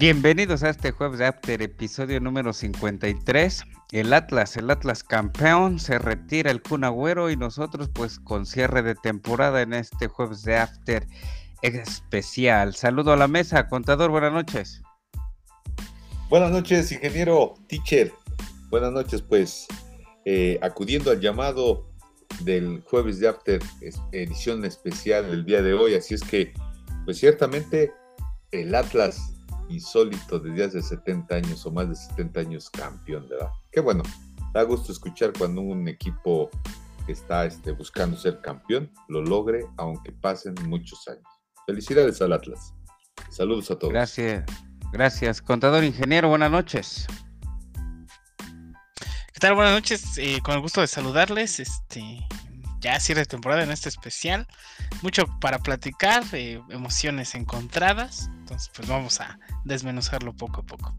Bienvenidos a este jueves de After, episodio número 53. El Atlas, el Atlas campeón, se retira el Kun Agüero y nosotros pues con cierre de temporada en este jueves de After especial. Saludo a la mesa, contador, buenas noches. Buenas noches, ingeniero teacher. Buenas noches, pues eh, acudiendo al llamado del jueves de After, edición especial del día de hoy, así es que pues ciertamente el Atlas insólito desde hace 70 años o más de 70 años campeón, ¿verdad? Qué bueno, da gusto escuchar cuando un equipo que está este, buscando ser campeón lo logre, aunque pasen muchos años. Felicidades al Atlas. Saludos a todos. Gracias, gracias. Contador ingeniero, buenas noches. ¿Qué tal? Buenas noches, eh, con el gusto de saludarles. Este, ya cierre de temporada en este especial. Mucho para platicar, eh, emociones encontradas. Entonces, pues vamos a desmenuzarlo poco a poco.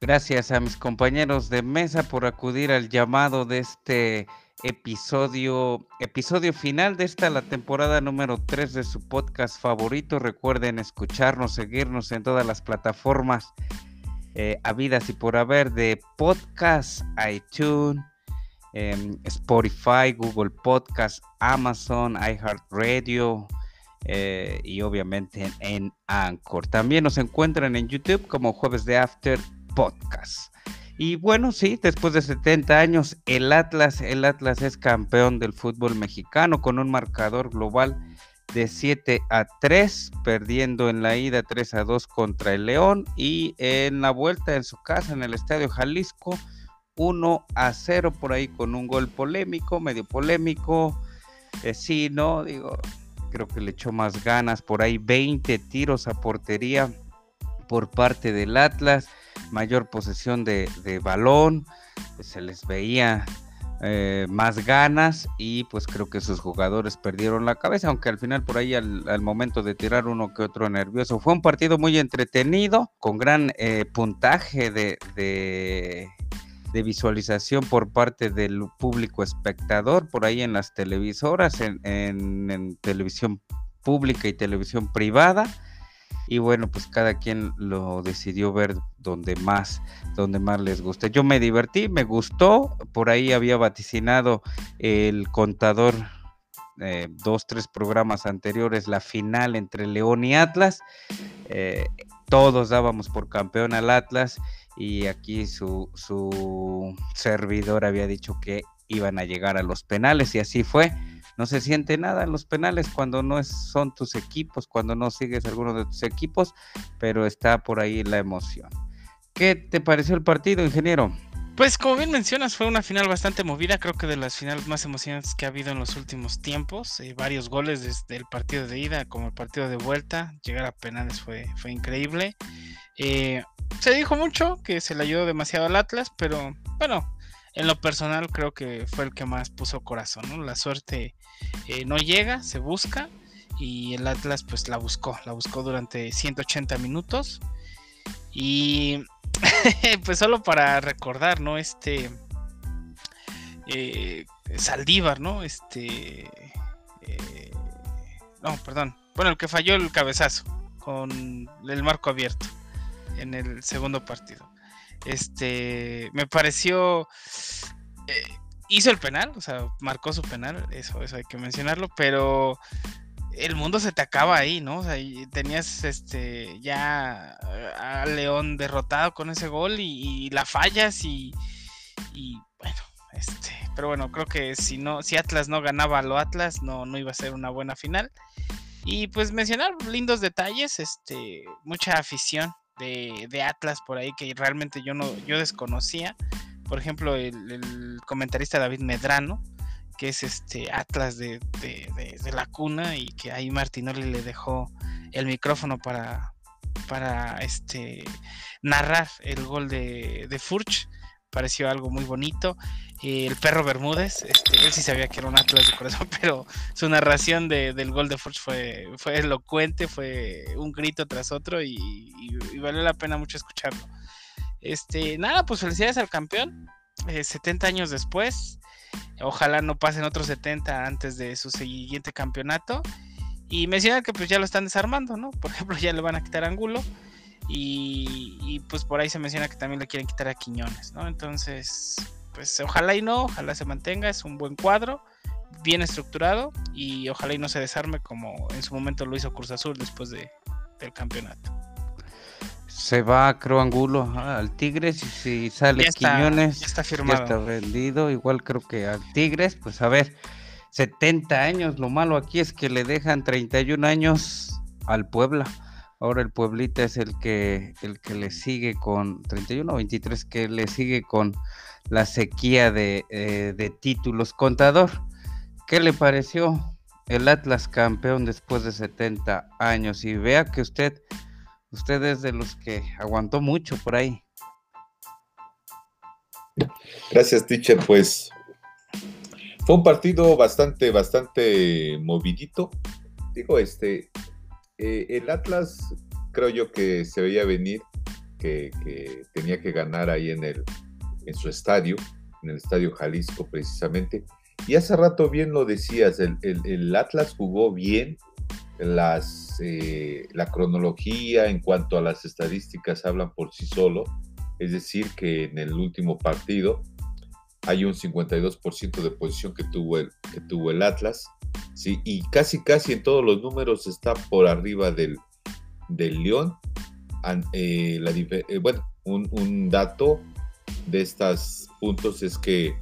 Gracias a mis compañeros de mesa por acudir al llamado de este episodio, episodio final de esta la temporada número 3 de su podcast favorito. Recuerden escucharnos, seguirnos en todas las plataformas eh, habidas y por haber de podcast, iTunes, Em, Spotify, Google Podcast, Amazon, iHeartRadio eh, y obviamente en, Anchor. También nos encuentran en YouTube como Jueves de After Podcast. Y bueno, sí, después de 70 años, el Atlas, el Atlas es campeón del fútbol mexicano con un marcador global de 7 a 3, perdiendo en la ida 3 a 2 contra el León y en la vuelta en su casa en el Estadio Jalisco 1 a 0 por ahí con un gol polémico, medio polémico. Eh, sí, no, digo, creo que le echó más ganas. Por ahí 20 tiros a portería por parte del Atlas, mayor posesión de, balón, se les veía eh, más ganas y pues creo que sus jugadores perdieron la cabeza, aunque al final por ahí al, momento de tirar uno que otro nervioso. Fue un partido muy entretenido, con gran eh, puntaje de, de visualización por parte del público espectador, por ahí en las televisoras, en, televisión pública y televisión privada. Y bueno, pues cada quien lo decidió ver donde más, donde más les guste. Yo me divertí, me gustó. Por ahí había vaticinado el contador eh, dos, tres programas anteriores, la final entre León y Atlas. Eh, todos dábamos por campeón al Atlas y aquí su, su servidor había dicho que iban a llegar a los penales y así fue. No se siente nada en los penales cuando no es, son tus equipos, cuando no sigues alguno de tus equipos, pero está por ahí la emoción. ¿Qué te pareció el partido, ingeniero? Pues como bien mencionas, fue una final bastante movida, creo que de las finales más emocionantes que ha habido en los últimos tiempos. Eh, varios goles desde el partido de ida como el partido de vuelta. Llegar a penales fue, fue increíble. Eh, se dijo mucho que se le ayudó demasiado al Atlas, pero bueno, en lo personal creo que fue el que más puso corazón, ¿no? La suerte eh, no llega, se busca y el Atlas pues la buscó, la buscó durante 180 minutos y pues solo para recordar, ¿no? Este eh, Saldívar, ¿no? Este no, perdón, bueno, el que falló el cabezazo con el marco abierto en el segundo partido. Este, me pareció... Eh, hizo el penal, o sea, marcó su penal, eso, eso hay que mencionarlo, pero el mundo se te acaba ahí, ¿no? O sea, tenías este ya a León derrotado con ese gol y, la fallas y, y, bueno, este, pero bueno, creo que si no, si Atlas no ganaba a lo Atlas, no, no iba a ser una buena final. Y pues mencionar lindos detalles, este, mucha afición de, Atlas por ahí que realmente yo no yo desconocía. Por ejemplo, el, comentarista David Medrano, que es este Atlas de, la cuna y que ahí Martinoli le dejó el micrófono para, para este narrar el gol de, de Furch pareció algo muy bonito. El perro Bermúdez, este, él sí sabía que era un Atlas de corazón, pero su narración del gol de Forge fue, fue elocuente, fue un grito tras otro y, valió la pena mucho escucharlo. Este, nada, pues felicidades al campeón. 70 eh, años después. Ojalá no pasen otros 70 antes de su siguiente campeonato. Y mencionar que pues ya lo están desarmando, ¿no? Por ejemplo, ya le van a quitar ángulo Y, pues por ahí se menciona que también le quieren quitar a Quiñones, ¿no? Entonces, pues ojalá y no, ojalá se mantenga, es un buen cuadro, bien estructurado y ojalá y no se desarme como en su momento lo hizo Cruz Azul después de, del campeonato. Se va, creo, Angulo al Tigres y si sale Quiñones, ya está firmado. Ya está vendido, igual creo que al Tigres, pues a ver, 70 años, lo malo aquí es que le dejan 31 años al Puebla. Ahora el Pueblita es el que, el que le sigue con 31 o 23, que le sigue con la sequía de, eh, de títulos. Contador, ¿qué le pareció el Atlas campeón después de 70 años? Y vea que usted, usted es de los que aguantó mucho por ahí. Gracias, teacher. Pues fue un partido bastante, bastante movidito. Digo, este, eh, el Atlas creo yo que se veía venir que, tenía que ganar ahí en, el, en su estadio, en el estadio Jalisco precisamente. Y hace rato bien lo decías, el, Atlas jugó bien, las, eh, la cronología en cuanto a las estadísticas hablan por sí solo, es decir, que en el último partido hay un 52% de posición que tuvo el, que tuvo el Atlas, ¿sí? y casi casi en todos los números está por arriba del, del León. Eh, eh, bueno, un, dato de estos puntos es que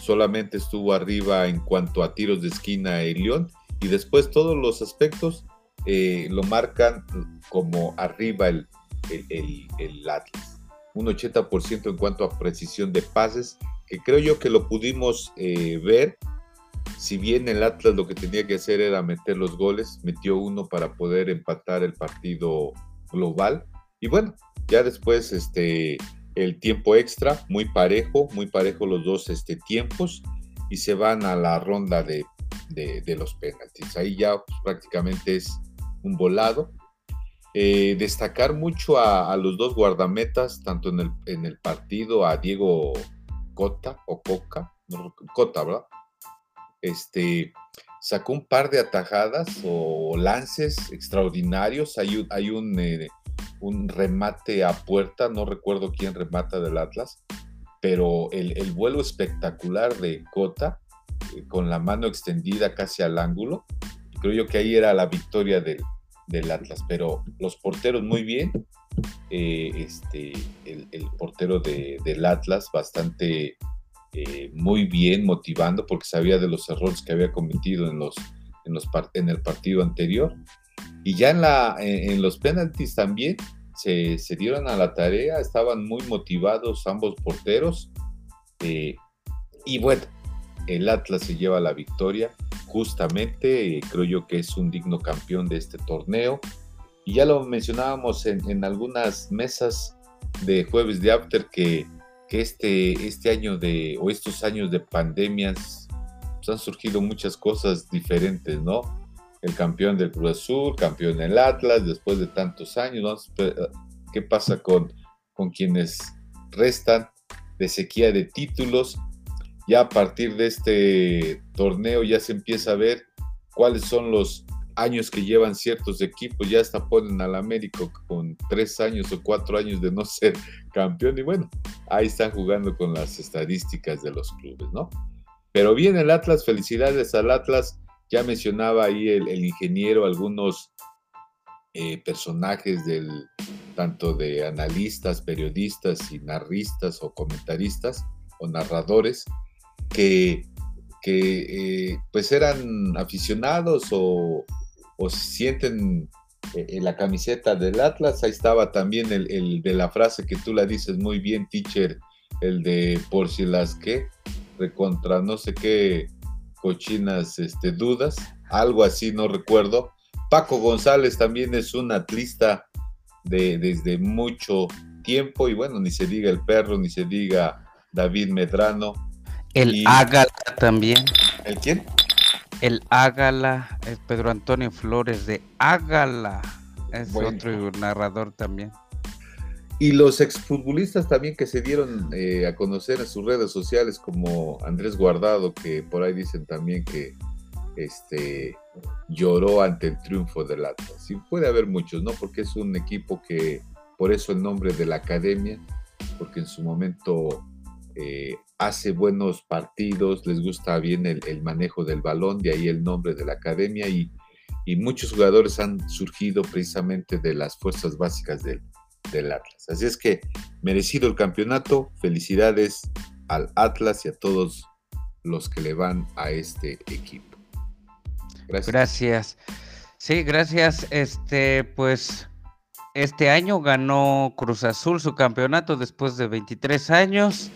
solamente estuvo arriba en cuanto a tiros de esquina el León y después todos los aspectos eh, lo marcan como arriba el, el, el Atlas. Un 80% en cuanto a precisión de pases creo yo que lo pudimos eh, ver. Si bien el Atlas lo que tenía que hacer era meter los goles, metió uno para poder empatar el partido global. Y bueno, ya después este, el tiempo extra, muy parejo, muy parejo los dos este, tiempos, y se van a la ronda de, los penaltis. Ahí ya pues, prácticamente es un volado. Eh, destacar mucho a, los dos guardametas, tanto en el, en el partido, a Diego Cota o Coca, Cota, ¿verdad? Este, sacó un par de atajadas o lances extraordinarios. Hay, hay un, eh, un, remate a puerta, no recuerdo quién remata del Atlas, pero el, vuelo espectacular de Cota, eh, con la mano extendida casi al ángulo, creo yo que ahí era la victoria del Atlas, pero los porteros muy bien, eh, este, el, portero de, del Atlas bastante eh, muy bien, motivando, porque sabía de los errores que había cometido en, los, en, los, en el partido anterior. Y ya en, la, en, los penaltis también se, dieron a la tarea, estaban muy motivados ambos porteros. Eh, y bueno, el Atlas se lleva la victoria, justamente creo yo que es un digno campeón de este torneo. Y ya lo mencionábamos en, algunas mesas de jueves de After que, este, este año de, o estos años de pandemias, pues han surgido muchas cosas diferentes, ¿no? El campeón del Cruz Azul, campeón del Atlas, después de tantos años, ¿Qué pasa con, con quienes restan de sequía de títulos? Ya a partir de este torneo ya se empieza a ver cuáles son los años que llevan ciertos equipos, ya hasta ponen al América con tres años o cuatro años de no ser campeón y bueno, ahí están jugando con las estadísticas de los clubes, ¿no? Pero bien el Atlas, felicidades al Atlas, ya mencionaba ahí el, ingeniero algunos eh, personajes del tanto de analistas, periodistas y narristas o comentaristas o narradores que, que eh, pues eran aficionados o, o sienten eh, en la camiseta del Atlas, ahí estaba también el, de la frase que tú la dices muy bien, teacher, el de por si las que, recontra no sé qué cochinas este, dudas, algo así, no recuerdo. Paco González también es un atlista de, desde mucho tiempo y bueno, ni se diga el perro, ni se diga David Medrano. El Ágala también. ¿El quién? El Ágala, es Pedro Antonio Flores de Ágala, es otro narrador también. Y los exfutbolistas también que se dieron eh, a conocer en sus redes sociales, como Andrés Guardado, que por ahí dicen también que este, lloró ante el triunfo del Atlas. Y puede haber muchos, ¿no? Porque es un equipo que por eso el nombre de la academia, porque en su momento eh, hace buenos partidos, les gusta bien el, manejo del balón, de ahí el nombre de la academia y, muchos jugadores han surgido precisamente de las fuerzas básicas del, del Atlas. Así es que merecido el campeonato, felicidades al Atlas y a todos los que le van a este equipo. Gracias. Gracias. Sí, gracias. Este, pues, este año ganó Cruz Azul su campeonato después de 23 años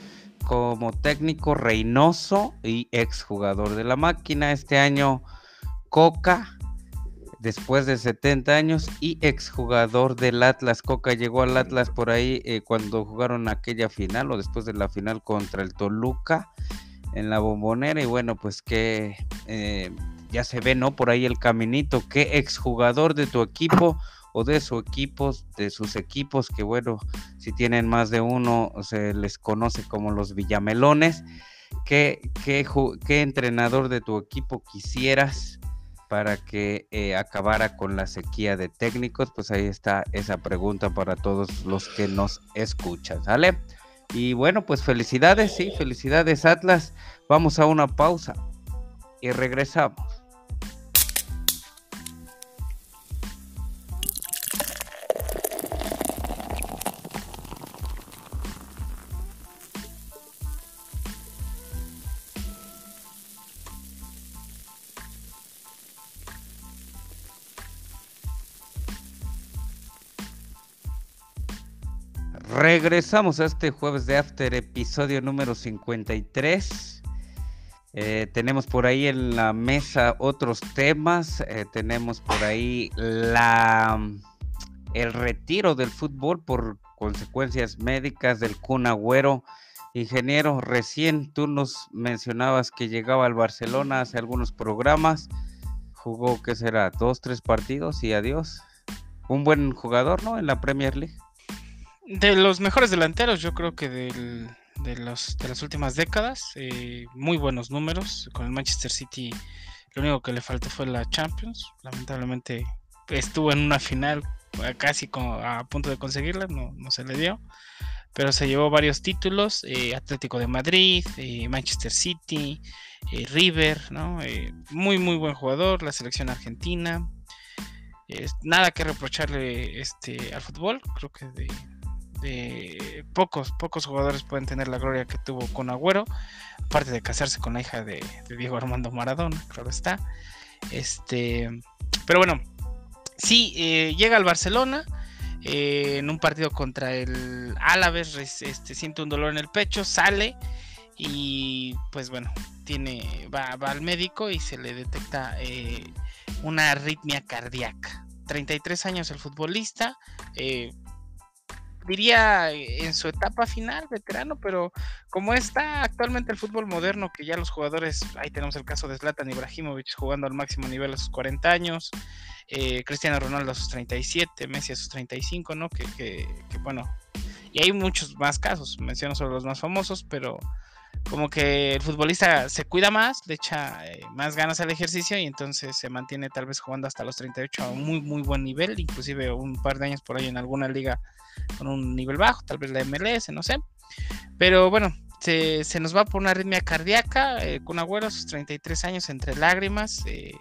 como técnico Reynoso y exjugador de la máquina. Este año Coca, después de 70 años y exjugador del Atlas. Coca llegó al Atlas por ahí eh, cuando jugaron aquella final o después de la final contra el Toluca en la bombonera. Y bueno, pues que eh, ya se ve, ¿no? Por ahí el caminito. ¿Qué exjugador de tu equipo? O de su equipos, de sus equipos, que bueno, si tienen más de uno, se les conoce como los Villamelones. ¿Qué, qué, qué entrenador de tu equipo quisieras para que eh, acabara con la sequía de técnicos? Pues ahí está esa pregunta para todos los que nos escuchan, ¿sale? Y bueno, pues felicidades, sí, felicidades Atlas. Vamos a una pausa y regresamos. Regresamos a este jueves de After, episodio número 53. Eh, tenemos por ahí en la mesa otros temas. Eh, tenemos por ahí la, el retiro del fútbol por consecuencias médicas del Kun Agüero. Ingeniero, recién tú nos mencionabas que llegaba al Barcelona hace algunos programas. Jugó, ¿qué será? Dos, tres partidos y adiós. Un buen jugador, ¿no? En la Premier League. De los mejores delanteros, yo creo que de, los, de las últimas décadas, eh, muy buenos números. Con el Manchester City, lo único que le faltó fue la Champions. Lamentablemente estuvo en una final casi a punto de conseguirla, no, se le dio. Pero se llevó varios títulos: eh, Atlético de Madrid, eh, Manchester City, River, ¿no? muy, muy buen jugador, la selección argentina. nada que reprocharle este, al fútbol, creo que de, pocos, pocos jugadores pueden tener la gloria que tuvo con Agüero, aparte de casarse con la hija de, Diego Armando Maradona, claro está. Este, pero bueno, sí, eh, llega al Barcelona. Eh, en un partido contra el Álaves este, siente un dolor en el pecho, sale y pues bueno, tiene, va, al médico y se le detecta eh, una arritmia cardíaca. 33 años el futbolista, diría en su etapa final, veterano, pero como está actualmente el fútbol moderno, que ya los jugadores, ahí tenemos el caso de Zlatan Ibrahimovic jugando al máximo nivel a sus 40 años, eh, Cristiano Ronaldo a sus 37, Messi a sus 35, ¿no? Que, que, que, bueno, y hay muchos más casos, menciono solo los más famosos, pero como que el futbolista se cuida más, le echa eh, más ganas al ejercicio y entonces se mantiene tal vez jugando hasta los 38 a un muy muy buen nivel, inclusive un par de años por ahí en alguna liga con un nivel bajo, tal vez la MLS, no sé. Pero bueno, se, nos va por una arritmia cardíaca, eh, con Agüero sus 33 años entre lágrimas, eh,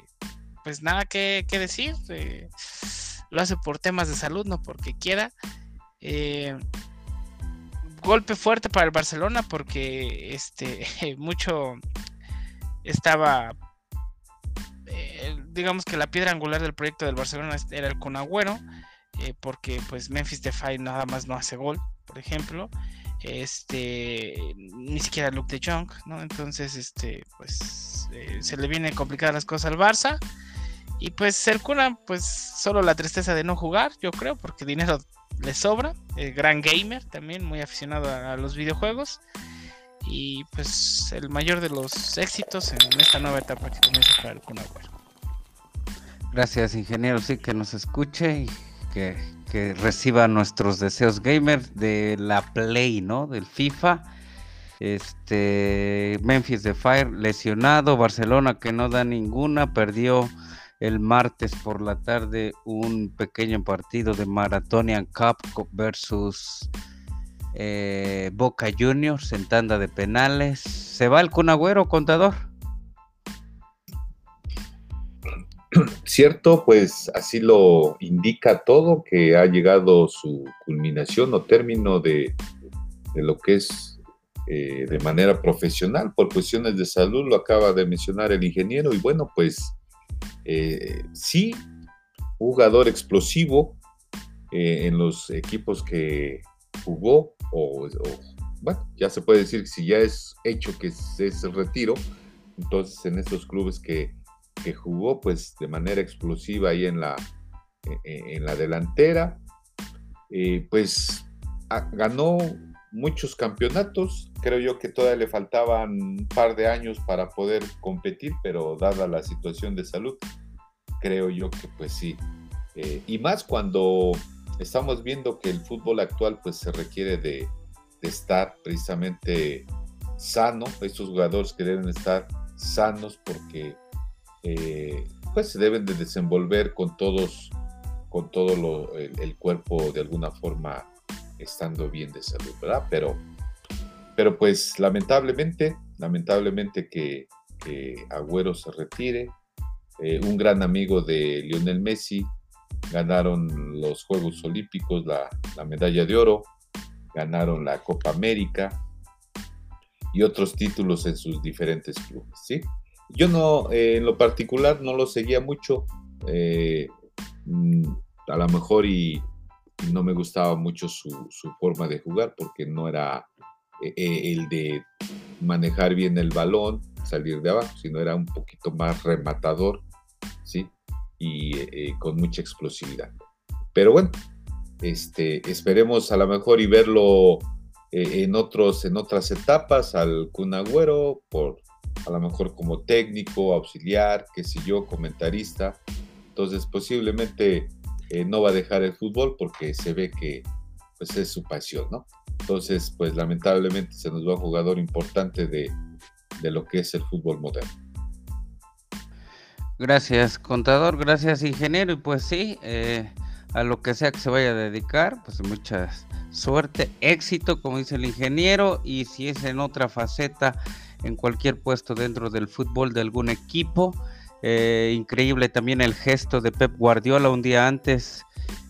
pues nada que, que decir, lo hace por temas de salud, no porque quiera golpe fuerte para el Barcelona porque este mucho estaba eh, digamos que la piedra angular del proyecto del Barcelona era el con Agüero eh, porque pues Memphis Depay nada más no hace gol por ejemplo este ni siquiera Luke de Jong no entonces este pues eh, se le viene complicadas las cosas al Barça y pues el Kuna pues solo la tristeza de no jugar yo creo porque dinero le sobra. El gran gamer también, muy aficionado a, los videojuegos. Y pues el mayor de los éxitos en esta nueva etapa que comienza para el Kun Gracias, ingeniero. Sí, que nos escuche y que, que reciba nuestros deseos gamer de la Play, ¿no? Del FIFA. Este Memphis de Fire lesionado, Barcelona que no da ninguna, perdió el martes por la tarde un pequeño partido de Maratonian Cup versus eh, Boca Juniors en tanda de penales. ¿Se va el Cunagüero, contador? Cierto, pues así lo indica todo, que ha llegado su culminación o término de, lo que es eh, de manera profesional por cuestiones de salud, lo acaba de mencionar el ingeniero, y bueno, pues eh, sí, jugador explosivo eh, en los equipos que jugó, o, bueno, ya se puede decir que si ya es hecho que es, el retiro, entonces en estos clubes que que jugó pues de manera explosiva ahí en la, e, e, en la delantera. Eh, pues ganó muchos campeonatos. Creo yo que todavía le faltaban un par de años para poder competir, pero dada la situación de salud, creo yo que pues sí. Eh, y más cuando estamos viendo que el fútbol actual pues se requiere de, estar precisamente sano, estos jugadores que deben estar sanos porque eh, pues se deben de desenvolver con todos, con todo el, cuerpo de alguna forma estando bien de salud, ¿verdad? Pero, pero pues lamentablemente, lamentablemente que, Agüero se retire, eh, un gran amigo de Lionel Messi, ganaron los Juegos Olímpicos, la, la medalla de oro, ganaron la Copa América y otros títulos en sus diferentes clubes, ¿sí? Yo no, eh, en lo particular, no lo seguía mucho. Eh, mm, a lo mejor y, no me gustaba mucho su, forma de jugar porque no era eh, el de manejar bien el balón, salir de abajo, sino era un poquito más rematador, ¿sí? Y con mucha explosividad. Pero bueno, este, esperemos a lo mejor y verlo en, otros, en otras etapas al Kun por a lo mejor como técnico, auxiliar, qué sé yo, comentarista. Entonces posiblemente eh, no va a dejar el fútbol porque se ve que pues es su pasión, ¿no? Entonces, pues lamentablemente se nos va un jugador importante de, lo que es el fútbol moderno. Gracias, contador, gracias, ingeniero. Y pues sí, eh, a lo que sea que se vaya a dedicar, pues mucha suerte, éxito, como dice el ingeniero, y si es en otra faceta, en cualquier puesto dentro del fútbol de algún equipo. Eh, increíble también el gesto de Pep Guardiola un día antes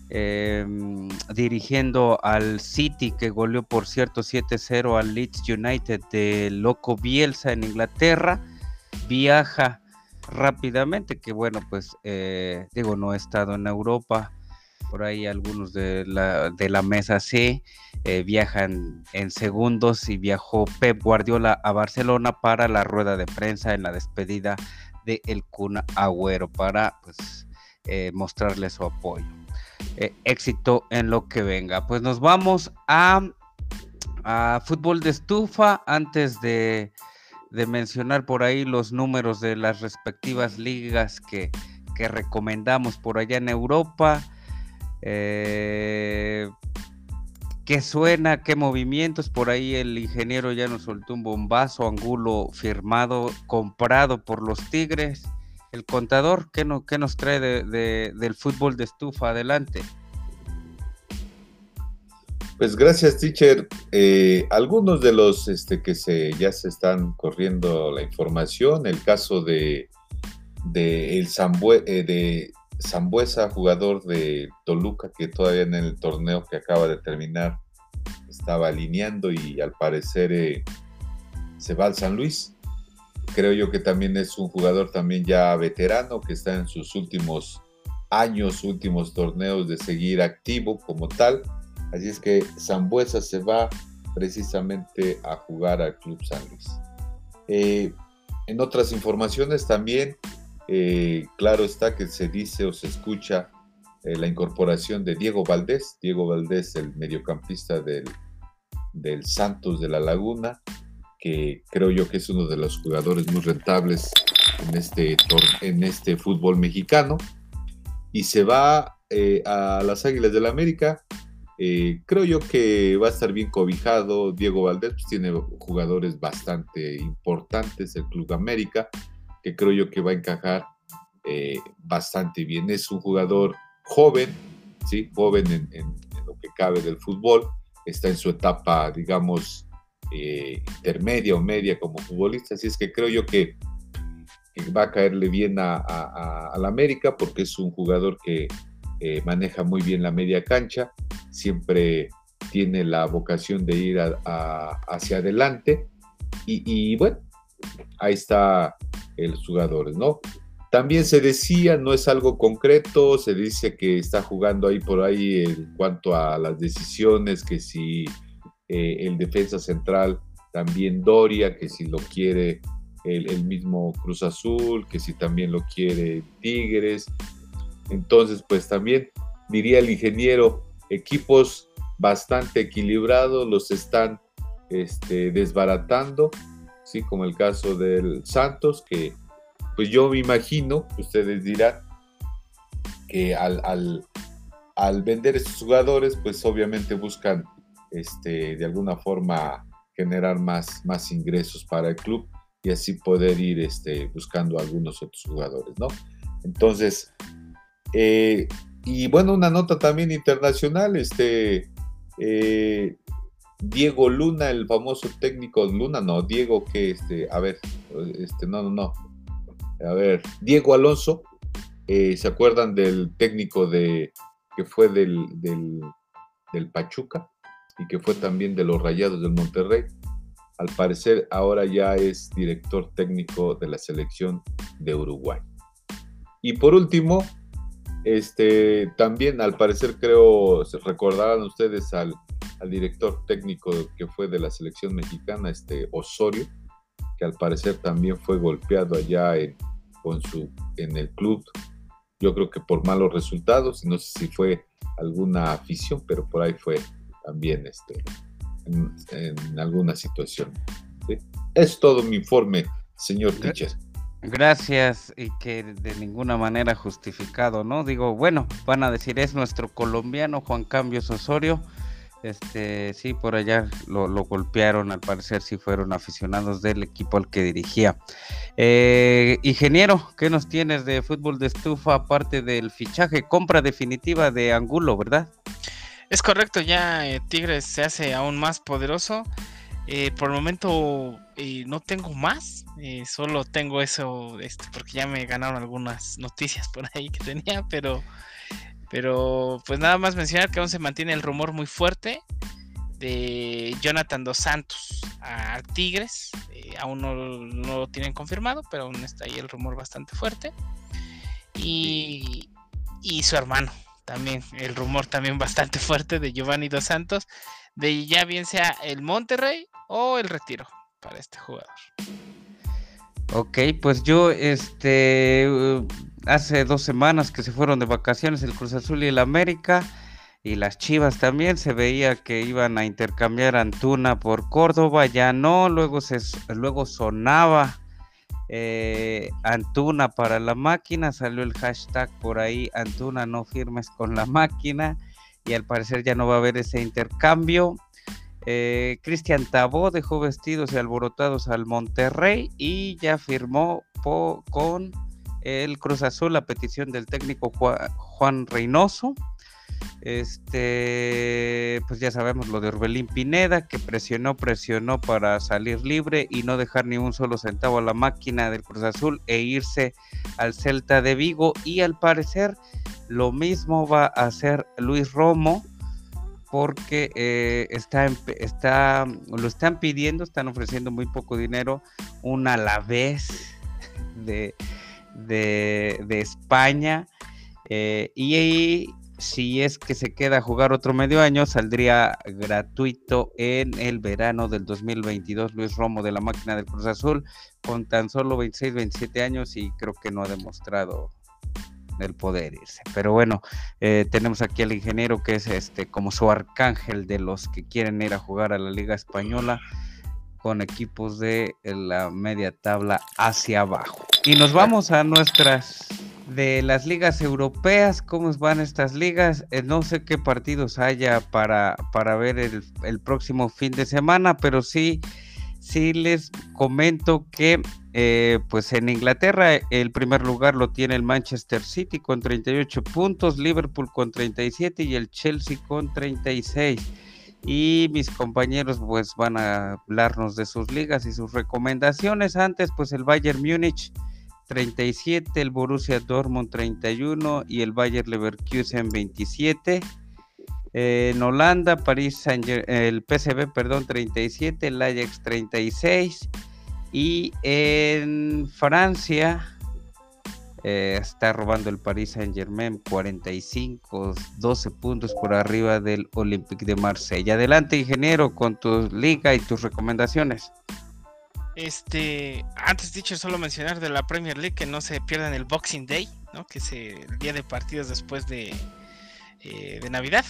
em, dirigiendo al City que goleó por cierto 7-0 al Leeds United de Loco Bielsa en Inglaterra. Viaja rápidamente, que bueno, pues eh, digo, no he estado en Europa, por ahí algunos de la, de la mesa sí eh, viajan en segundos y viajó Pep Guardiola a Barcelona para la rueda de prensa en la despedida de El Kun Agüero para pues, eh, mostrarle su apoyo. Eh, éxito en lo que venga. Pues nos vamos a, a fútbol de estufa antes de, de mencionar por ahí los números de las respectivas ligas que, que recomendamos por allá en Europa. Eh, ¿Qué suena? ¿Qué movimientos? Por ahí el ingeniero ya nos soltó un bombazo, Angulo firmado, comprado por los Tigres. El contador, ¿qué, no, qué nos trae del fútbol de estufa? Adelante. Pues gracias, teacher. Eh, algunos de los este, que se, ya se están corriendo la información, el caso de, de el eh, de Zambuesa, jugador de Toluca, que todavía en el torneo que acaba de terminar estaba alineando y al parecer eh, se va al San Luis. Creo yo que también es un jugador también ya veterano que está en sus últimos años, últimos torneos de seguir activo como tal. Así es que Zambuesa se va precisamente a jugar al Club San Luis. Eh, en otras informaciones también eh, claro está que se dice o se escucha eh, la incorporación de Diego Valdés, Diego Valdés, el mediocampista del, del Santos de la Laguna, que creo yo que es uno de los jugadores muy rentables en este, en este fútbol mexicano, y se va eh, a las Águilas del la América. creo yo que va a estar bien cobijado. Diego Valdés pues, tiene jugadores bastante importantes, el Club América que creo yo que va a encajar eh, bastante bien. Es un jugador joven, ¿sí? joven en, lo que cabe del fútbol, está en su etapa, digamos, eh, intermedia o media como futbolista, así es que creo yo que, va a caerle bien a, la América porque es un jugador que eh, maneja muy bien la media cancha, siempre tiene la vocación de ir hacia adelante y, bueno, ahí está el jugador, ¿no? También se decía, no es algo concreto, se dice que está jugando ahí por ahí en cuanto a las decisiones, que si eh, el defensa central también Doria, que si lo quiere el, mismo Cruz Azul, que si también lo quiere Tigres. Entonces, pues también diría el ingeniero, equipos bastante equilibrados los están este, desbaratando, ¿sí? como el caso del Santos, que pues yo me imagino, ustedes dirán, que al, al, vender estos jugadores, pues obviamente buscan este, de alguna forma generar más, más ingresos para el club y así poder ir este, buscando algunos otros jugadores, ¿no? Entonces, eh, y bueno, una nota también internacional, este, eh, Diego Luna, el famoso técnico Luna, no, Diego que, este, a ver, este, no, no, no, a ver, Diego Alonso, eh, ¿se acuerdan del técnico de que fue del, del, Pachuca y que fue también de los Rayados del Monterrey? Al parecer ahora ya es director técnico de la selección de Uruguay. Y por último, este, también al parecer creo, recordarán ustedes al, al director técnico que fue de la selección mexicana, este Osorio, que al parecer también fue golpeado allá en, con su, en el club. Yo creo que por malos resultados, no sé si fue alguna afición, pero por ahí fue también este, en, alguna situación. Es todo mi informe, señor teacher. Gracias y que de ninguna manera justificado, ¿no? Digo, bueno, van a decir es nuestro colombiano Juan Cambios Osorio este, sí, por allá lo, golpearon, al parecer sí fueron aficionados del equipo al que dirigía. Eh, ingeniero, ¿qué nos tienes de fútbol de estufa aparte del fichaje, compra definitiva de Angulo, verdad? Es correcto, ya eh, Tigres se hace aún más poderoso. Eh, por el momento no tengo más, solo tengo eso, este, porque ya me ganaron algunas noticias por ahí que tenía, pero pero pues nada más mencionar que aún se mantiene el rumor muy fuerte de Jonathan Dos Santos a Tigres. Eh, aún no, lo tienen confirmado, pero aún está ahí el rumor bastante fuerte. Y, y su hermano, también, el rumor también bastante fuerte de Giovanni Dos Santos, de ya bien sea el Monterrey o el retiro para este jugador. Ok, pues yo este hace dos semanas que se fueron de vacaciones el Cruz Azul y el América y las Chivas también se veía que iban a intercambiar Antuna por Córdoba, ya no, luego se luego sonaba eh, Antuna para la máquina, salió el hashtag por ahí Antuna no firmes con la máquina y al parecer ya no va a haber ese intercambio. Eh, Cristian Tabó dejó vestidos y alborotados al Monterrey y ya firmó con el Cruz Azul la petición del técnico Juan Reynoso. Este, pues ya sabemos lo de Orbelín Pineda, que presionó, presionó para salir libre y no dejar ni un solo centavo a la máquina del Cruz Azul e irse al Celta de Vigo. Y al parecer lo mismo va a hacer Luis Romo, porque eh, está, está, lo están pidiendo, están ofreciendo muy poco dinero, un Alavés de de, España. Eh, y si es que se queda a jugar otro medio año, saldría gratuito en el verano del 2022 Luis Romo de la máquina del Cruz Azul, con tan solo 26, 27 años y creo que no ha demostrado el poder irse. Pero bueno, eh, tenemos aquí al ingeniero que es este como su arcángel de los que quieren ir a jugar a la Liga Española con equipos de la media tabla hacia abajo. Y nos vamos a nuestras de las ligas europeas, cómo van estas ligas. Eh, no sé qué partidos haya para, para ver el, próximo fin de semana, pero sí sí les comento que eh, pues en Inglaterra el primer lugar lo tiene el Manchester City con 38 puntos, Liverpool con 37 y el Chelsea con 36. Y mis compañeros pues van a hablarnos de sus ligas y sus recomendaciones. Antes pues el Bayern Múnich 37, el Borussia Dortmund 31 y el Bayern Leverkusen 27 en Holanda, París el PSV, perdón, 37, el Ajax 36. Y en Francia eh, está robando el Paris Saint Germain 45, 12 puntos por arriba del Olympique de Marsella. Adelante, ingeniero, con tu liga y tus recomendaciones. Este, antes dicho, solo mencionar de la Premier League que no se pierdan el Boxing Day, ¿no? Que es el día de partidos después de, eh, de Navidad,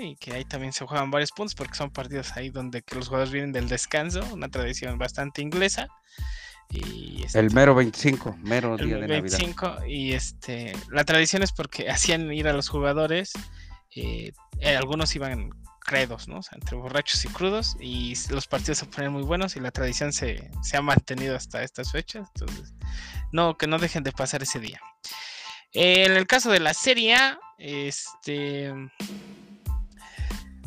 y que ahí también se juegan varios puntos porque son partidos ahí donde que los jugadores vienen del descanso, una tradición bastante inglesa. Y este, el mero 25, mero día de 25, Navidad. Y este, la tradición es porque hacían ir a los jugadores, eh, eh, algunos iban credos, ¿no? entre borrachos y crudos, y los partidos se ponen muy buenos y la tradición se, se ha mantenido hasta estas fechas. Entonces, no, que no dejen de pasar ese día. en el caso de la Serie A, este.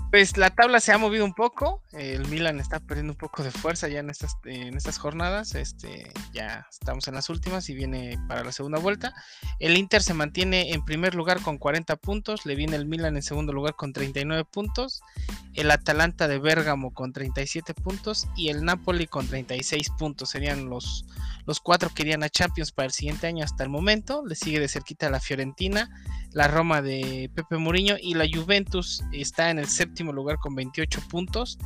Pues la tabla se ha movido un poco. El Milan está perdiendo un poco de fuerza ya en estas, en estas jornadas. Este, ya estamos en las últimas y viene para la segunda vuelta. El Inter se mantiene en primer lugar con 40 puntos. Le viene el Milan en segundo lugar con 39 puntos. El Atalanta de Bérgamo con 37 puntos. Y el Napoli con 36 puntos. Serían los, los cuatro que irían a Champions para el siguiente año hasta el momento. Le sigue de cerquita la Fiorentina la Roma de Pepe Mourinho y la Juventus está en el séptimo lugar con 28 puntos,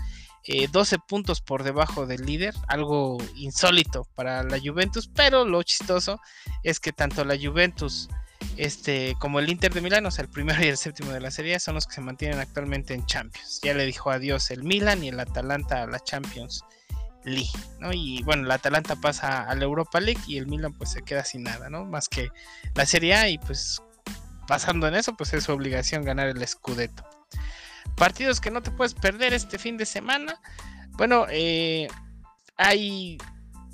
12 eh, puntos por debajo del líder, algo insólito para la Juventus, pero lo chistoso es que tanto la Juventus este, como el Inter de Milán, o sea, el primero y el séptimo de la serie, son los que se mantienen actualmente en Champions. Ya le dijo adiós el Milan y el Atalanta a la Champions League, ¿no? Y bueno, el Atalanta pasa a la Europa League y el Milan pues se queda sin nada, ¿no? Más que la Serie A y pues pasando en eso, pues es su obligación ganar el Scudetto. Partidos que no te puedes perder este fin de semana. Bueno, eh, hay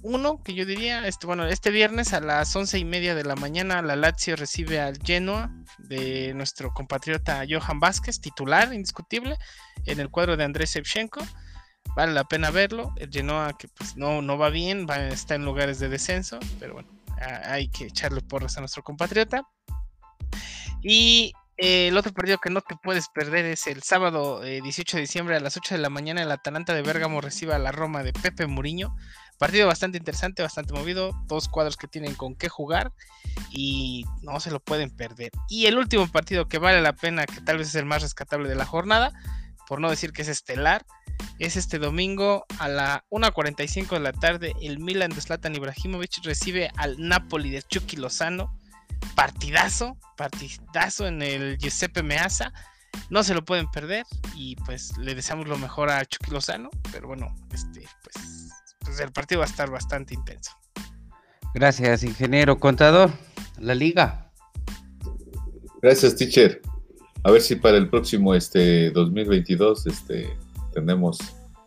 uno que yo diría, este, bueno, este viernes a las once y media de la mañana la Lazio recibe al Genoa de nuestro compatriota Johan Vázquez, titular indiscutible, en el cuadro de Andrés Shevchenko. Vale la pena verlo. El Genoa que pues no, no va bien, va, está en lugares de descenso, pero bueno, hay que echarle porras a nuestro compatriota. Y eh, el otro partido que no te puedes perder es el sábado 18 eh, de diciembre a las 8 de la mañana el Atalanta de Bérgamo recibe a la Roma de Pepe Muriño. Partido bastante interesante, bastante movido, dos cuadros que tienen con qué jugar y no se lo pueden perder. Y el último partido que vale la pena, que tal vez es el más rescatable de la jornada, por no decir que es estelar, es este domingo a la 1.45 de la tarde. El Milan de Zlatan Ibrahimovic recibe al Napoli de Chucky Lozano partidazo, partidazo en el Giuseppe Meazza. No se lo pueden perder y pues le deseamos lo mejor a Chucky Lozano, pero bueno, este, pues, pues, el partido va a estar bastante intenso. Gracias, ingeniero contador. La liga. Gracias, teacher. A ver si para el próximo este 2022 este tenemos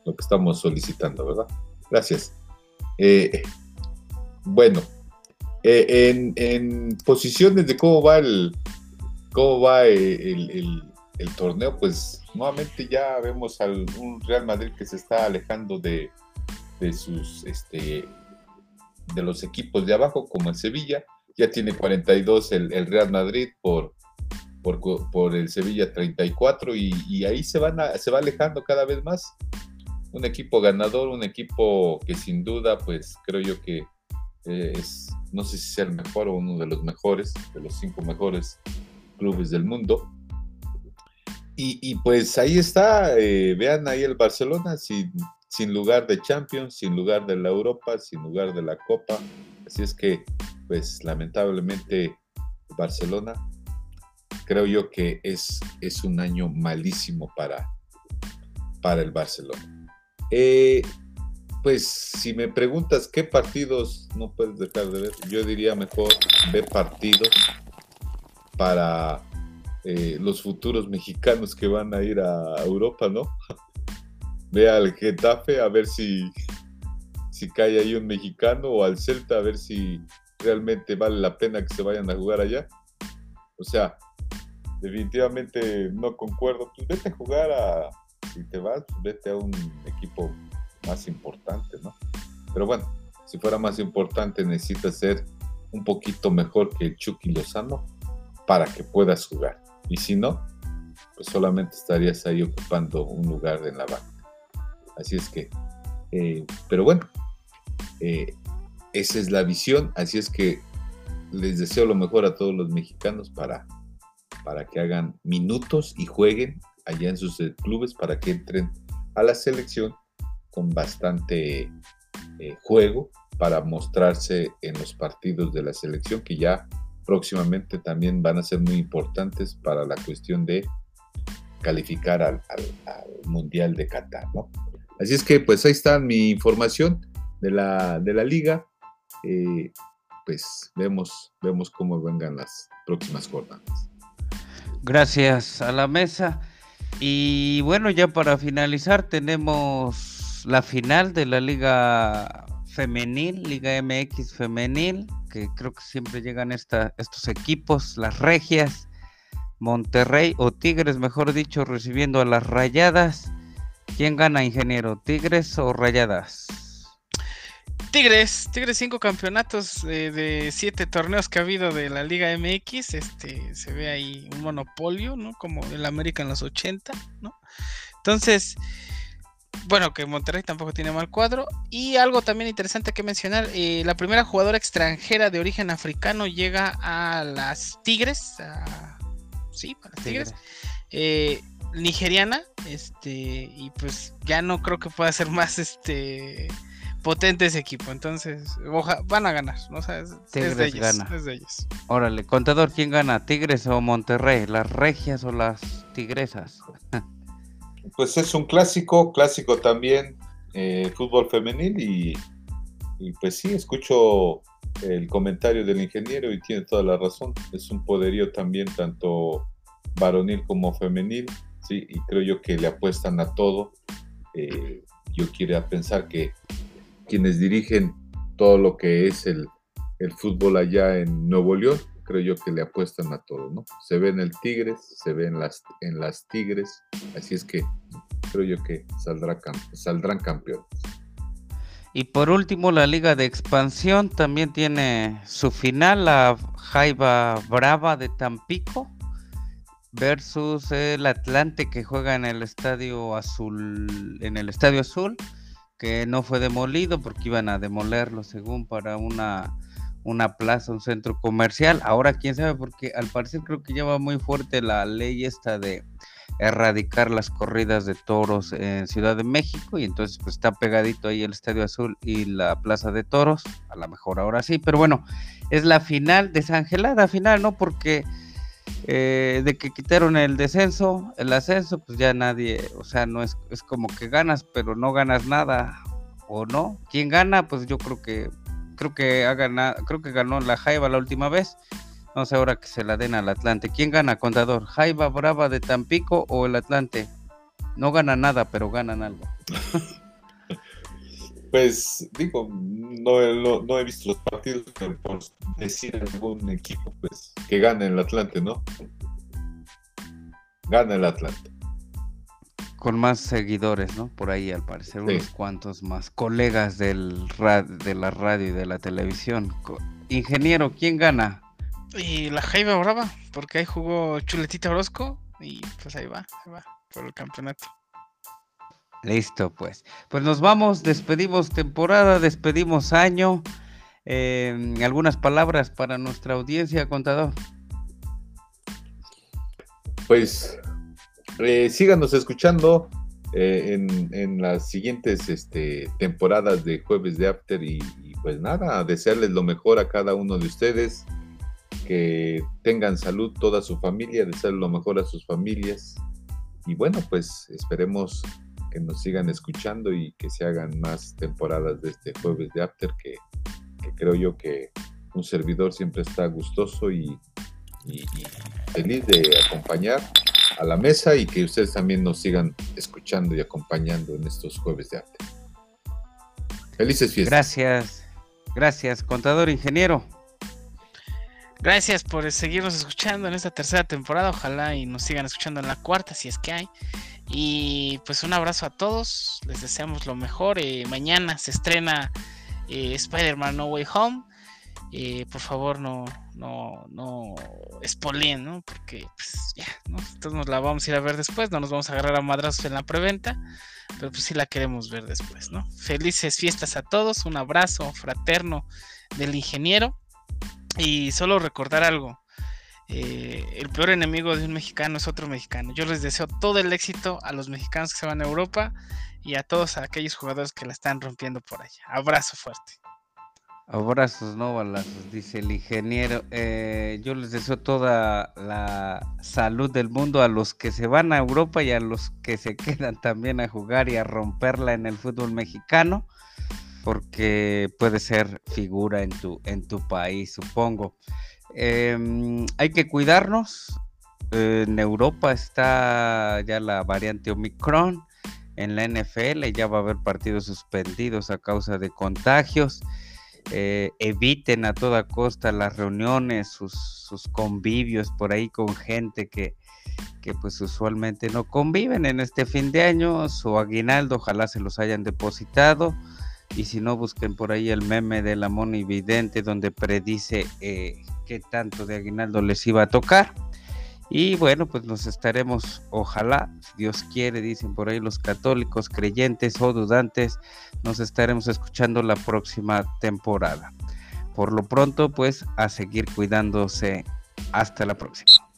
lo que estamos solicitando, ¿verdad? Gracias. Eh, bueno, eh, en, posiciones de cómo va el cómo va el, torneo, pues nuevamente ya vemos al un Real Madrid que se está alejando de, sus este de los equipos de abajo, como el Sevilla, ya tiene 42 el, el Real Madrid por, por, el Sevilla 34 y, y ahí se, van se va alejando cada vez más. Un equipo ganador, un equipo que sin duda, pues creo yo que eh, es, no sé si sea el mejor o uno de los mejores, de los cinco mejores clubes del mundo. Y, pues ahí está, eh, vean ahí el Barcelona sin, sin lugar de Champions, sin lugar de la Europa, sin lugar de la Copa. Así es que, pues lamentablemente, Barcelona, creo yo que es, es un año malísimo para, para el Barcelona. Eh, pues si me preguntas qué partidos no puedes dejar de ver, yo diría mejor ver partidos para eh, los futuros mexicanos que van a ir a Europa, ¿no? Ve al Getafe a ver si si cae ahí un mexicano o al Celta a ver si realmente vale la pena que se vayan a jugar allá. O sea, definitivamente no concuerdo. Pues vete a jugar a, si te vas, pues vete a un equipo más importante, ¿no? Pero bueno, si fuera más importante necesitas ser un poquito mejor que el Chucky Lozano para que puedas jugar. Y si no, pues solamente estarías ahí ocupando un lugar en la banca. Así es que, eh, pero bueno, eh, esa es la visión, así es que les deseo lo mejor a todos los mexicanos para, para que hagan minutos y jueguen allá en sus eh, clubes para que entren a la selección bastante eh, juego para mostrarse en los partidos de la selección que ya próximamente también van a ser muy importantes para la cuestión de calificar al, Mundial de Qatar, ¿no? Así es que pues ahí está mi información de la, de la liga. Eh, pues vemos, vemos cómo vengan las próximas jornadas. Gracias a la mesa. Y bueno, ya para finalizar tenemos la final de la Liga Femenil, Liga MX Femenil, que creo que siempre llegan estos equipos, las Regias, Monterrey o Tigres, mejor dicho, recibiendo a las Rayadas. ¿Quién gana, ingeniero? ¿Tigres o Rayadas? Tigres, Tigres cinco campeonatos de siete torneos que ha habido de la Liga MX, este se ve ahí un monopolio, ¿no? Como el América en los 80, ¿no? Entonces, bueno, que Monterrey tampoco tiene mal cuadro. Y algo también interesante que mencionar, eh, la primera jugadora extranjera de origen africano llega a las Tigres, sí, a las Tigres. Eh, nigeriana, este, y pues ya no creo que pueda ser más este potente ese equipo. Entonces, van a ganar. ¿no? es, de ellos, Órale, contador, ¿quién gana? ¿Tigres o Monterrey? ¿Las regias o las tigresas? pues es un clásico, clásico también, eh, fútbol femenil y, pues sí, escucho el comentario del ingeniero y tiene toda la razón. Es un poderío también tanto varonil como femenil, sí, y creo yo que le apuestan a todo. Eh, yo quiero pensar que quienes dirigen todo lo que es el, fútbol allá en Nuevo León, creo yo que le apuestan a todo, ¿no? Se ve en el Tigres, se ve en las, en las Tigres, así es que creo yo que saldrá, saldrán campeones. Y por último, la Liga de Expansión también tiene su final, la Jaiba Brava de Tampico versus el Atlante que juega en el Estadio Azul, en el Estadio Azul que no fue demolido porque iban a demolerlo según para una, una plaza, un centro comercial. Ahora quién sabe porque al parecer creo que lleva muy fuerte la ley esta de erradicar las corridas de toros en Ciudad de México y entonces pues está pegadito ahí el Estadio Azul y la Plaza de Toros, a lo mejor ahora sí, pero bueno, es la final desangelada final, ¿no? Porque eh, de que quitaron el descenso, el ascenso, pues ya nadie, o sea, no es, es como que ganas, pero no ganas nada, o no. ¿Quién gana? Pues yo creo que, creo que ha ganado, creo que ganó la Jaiba la última vez. No sé ahora que se la den al Atlante. ¿Quién gana, contador? ¿Jaiba Brava de Tampico o el Atlante? No gana nada, pero ganan algo. Pues digo, no, no, he visto los partidos, pero por decir algún equipo, pues que gane el Atlante, ¿no? Gana el Atlante. Con más seguidores, ¿no? Por ahí, al parecer, unos cuantos más colegas del de la radio y de la televisión. Ingeniero, ¿quién gana? Y la Jaiba Brava, porque ahí jugó Chuletita Orozco y pues ahí va, ahí va, por el campeonato. Listo, pues. Pues nos vamos, despedimos temporada, despedimos año. Eh, algunas palabras para nuestra audiencia, contador. Pues eh, síganos escuchando eh, en, las siguientes este, temporadas de Jueves de After y, y, pues nada, desearles lo mejor a cada uno de ustedes, que tengan salud toda su familia, desearles lo mejor a sus familias. Y bueno, pues esperemos que nos sigan escuchando y que se hagan más temporadas de este jueves de After, que, creo yo que un servidor siempre está gustoso y, feliz de acompañar a la mesa y que ustedes también nos sigan escuchando y acompañando en estos jueves de After. Felices fiestas. Gracias, gracias, contador ingeniero. Gracias por seguirnos escuchando en esta tercera temporada. Ojalá y nos sigan escuchando en la cuarta, si es que hay. Y pues un abrazo a todos. Les deseamos lo mejor. Eh, mañana se estrena eh, Spider-Man No Way Home. Eh, por favor, no, no, no spoileen, ¿no? Porque pues ya, nos la vamos a ir a ver después. No nos vamos a agarrar a madrazos en la preventa. Pero pues sí la queremos ver después, ¿no? Felices fiestas a todos. Un abrazo fraterno del ingeniero. Y solo recordar algo. Eh, el peor enemigo de un mexicano es otro mexicano. Yo les deseo todo el éxito a los mexicanos que se van a Europa y a todos aquellos jugadores que la están rompiendo por allá. Abrazo fuerte. Abrazos, no balazos, dice el ingeniero. Eh, yo les deseo toda la salud del mundo a los que se van a Europa y a los que se quedan también a jugar y a romperla en el fútbol mexicano porque puede ser figura en tu, en tu país, supongo. Em, hay que cuidarnos. en Europa está ya la variante Omicron. En la NFL ya va a haber partidos suspendidos a causa de contagios. Eh, eviten a toda costa las reuniones, sus, convivios por ahí con gente que, que pues usualmente no conviven en este fin de año. Su aguinaldo ojalá se los hayan depositado y si no busquen por ahí el meme de la monividente donde predice eh, qué tanto de aguinaldo les iba a tocar. Y bueno, pues nos estaremos, ojalá, si Dios quiere, dicen por ahí los católicos, creyentes o dudantes, nos estaremos escuchando la próxima temporada. Por lo pronto, pues a seguir cuidándose. Hasta la próxima.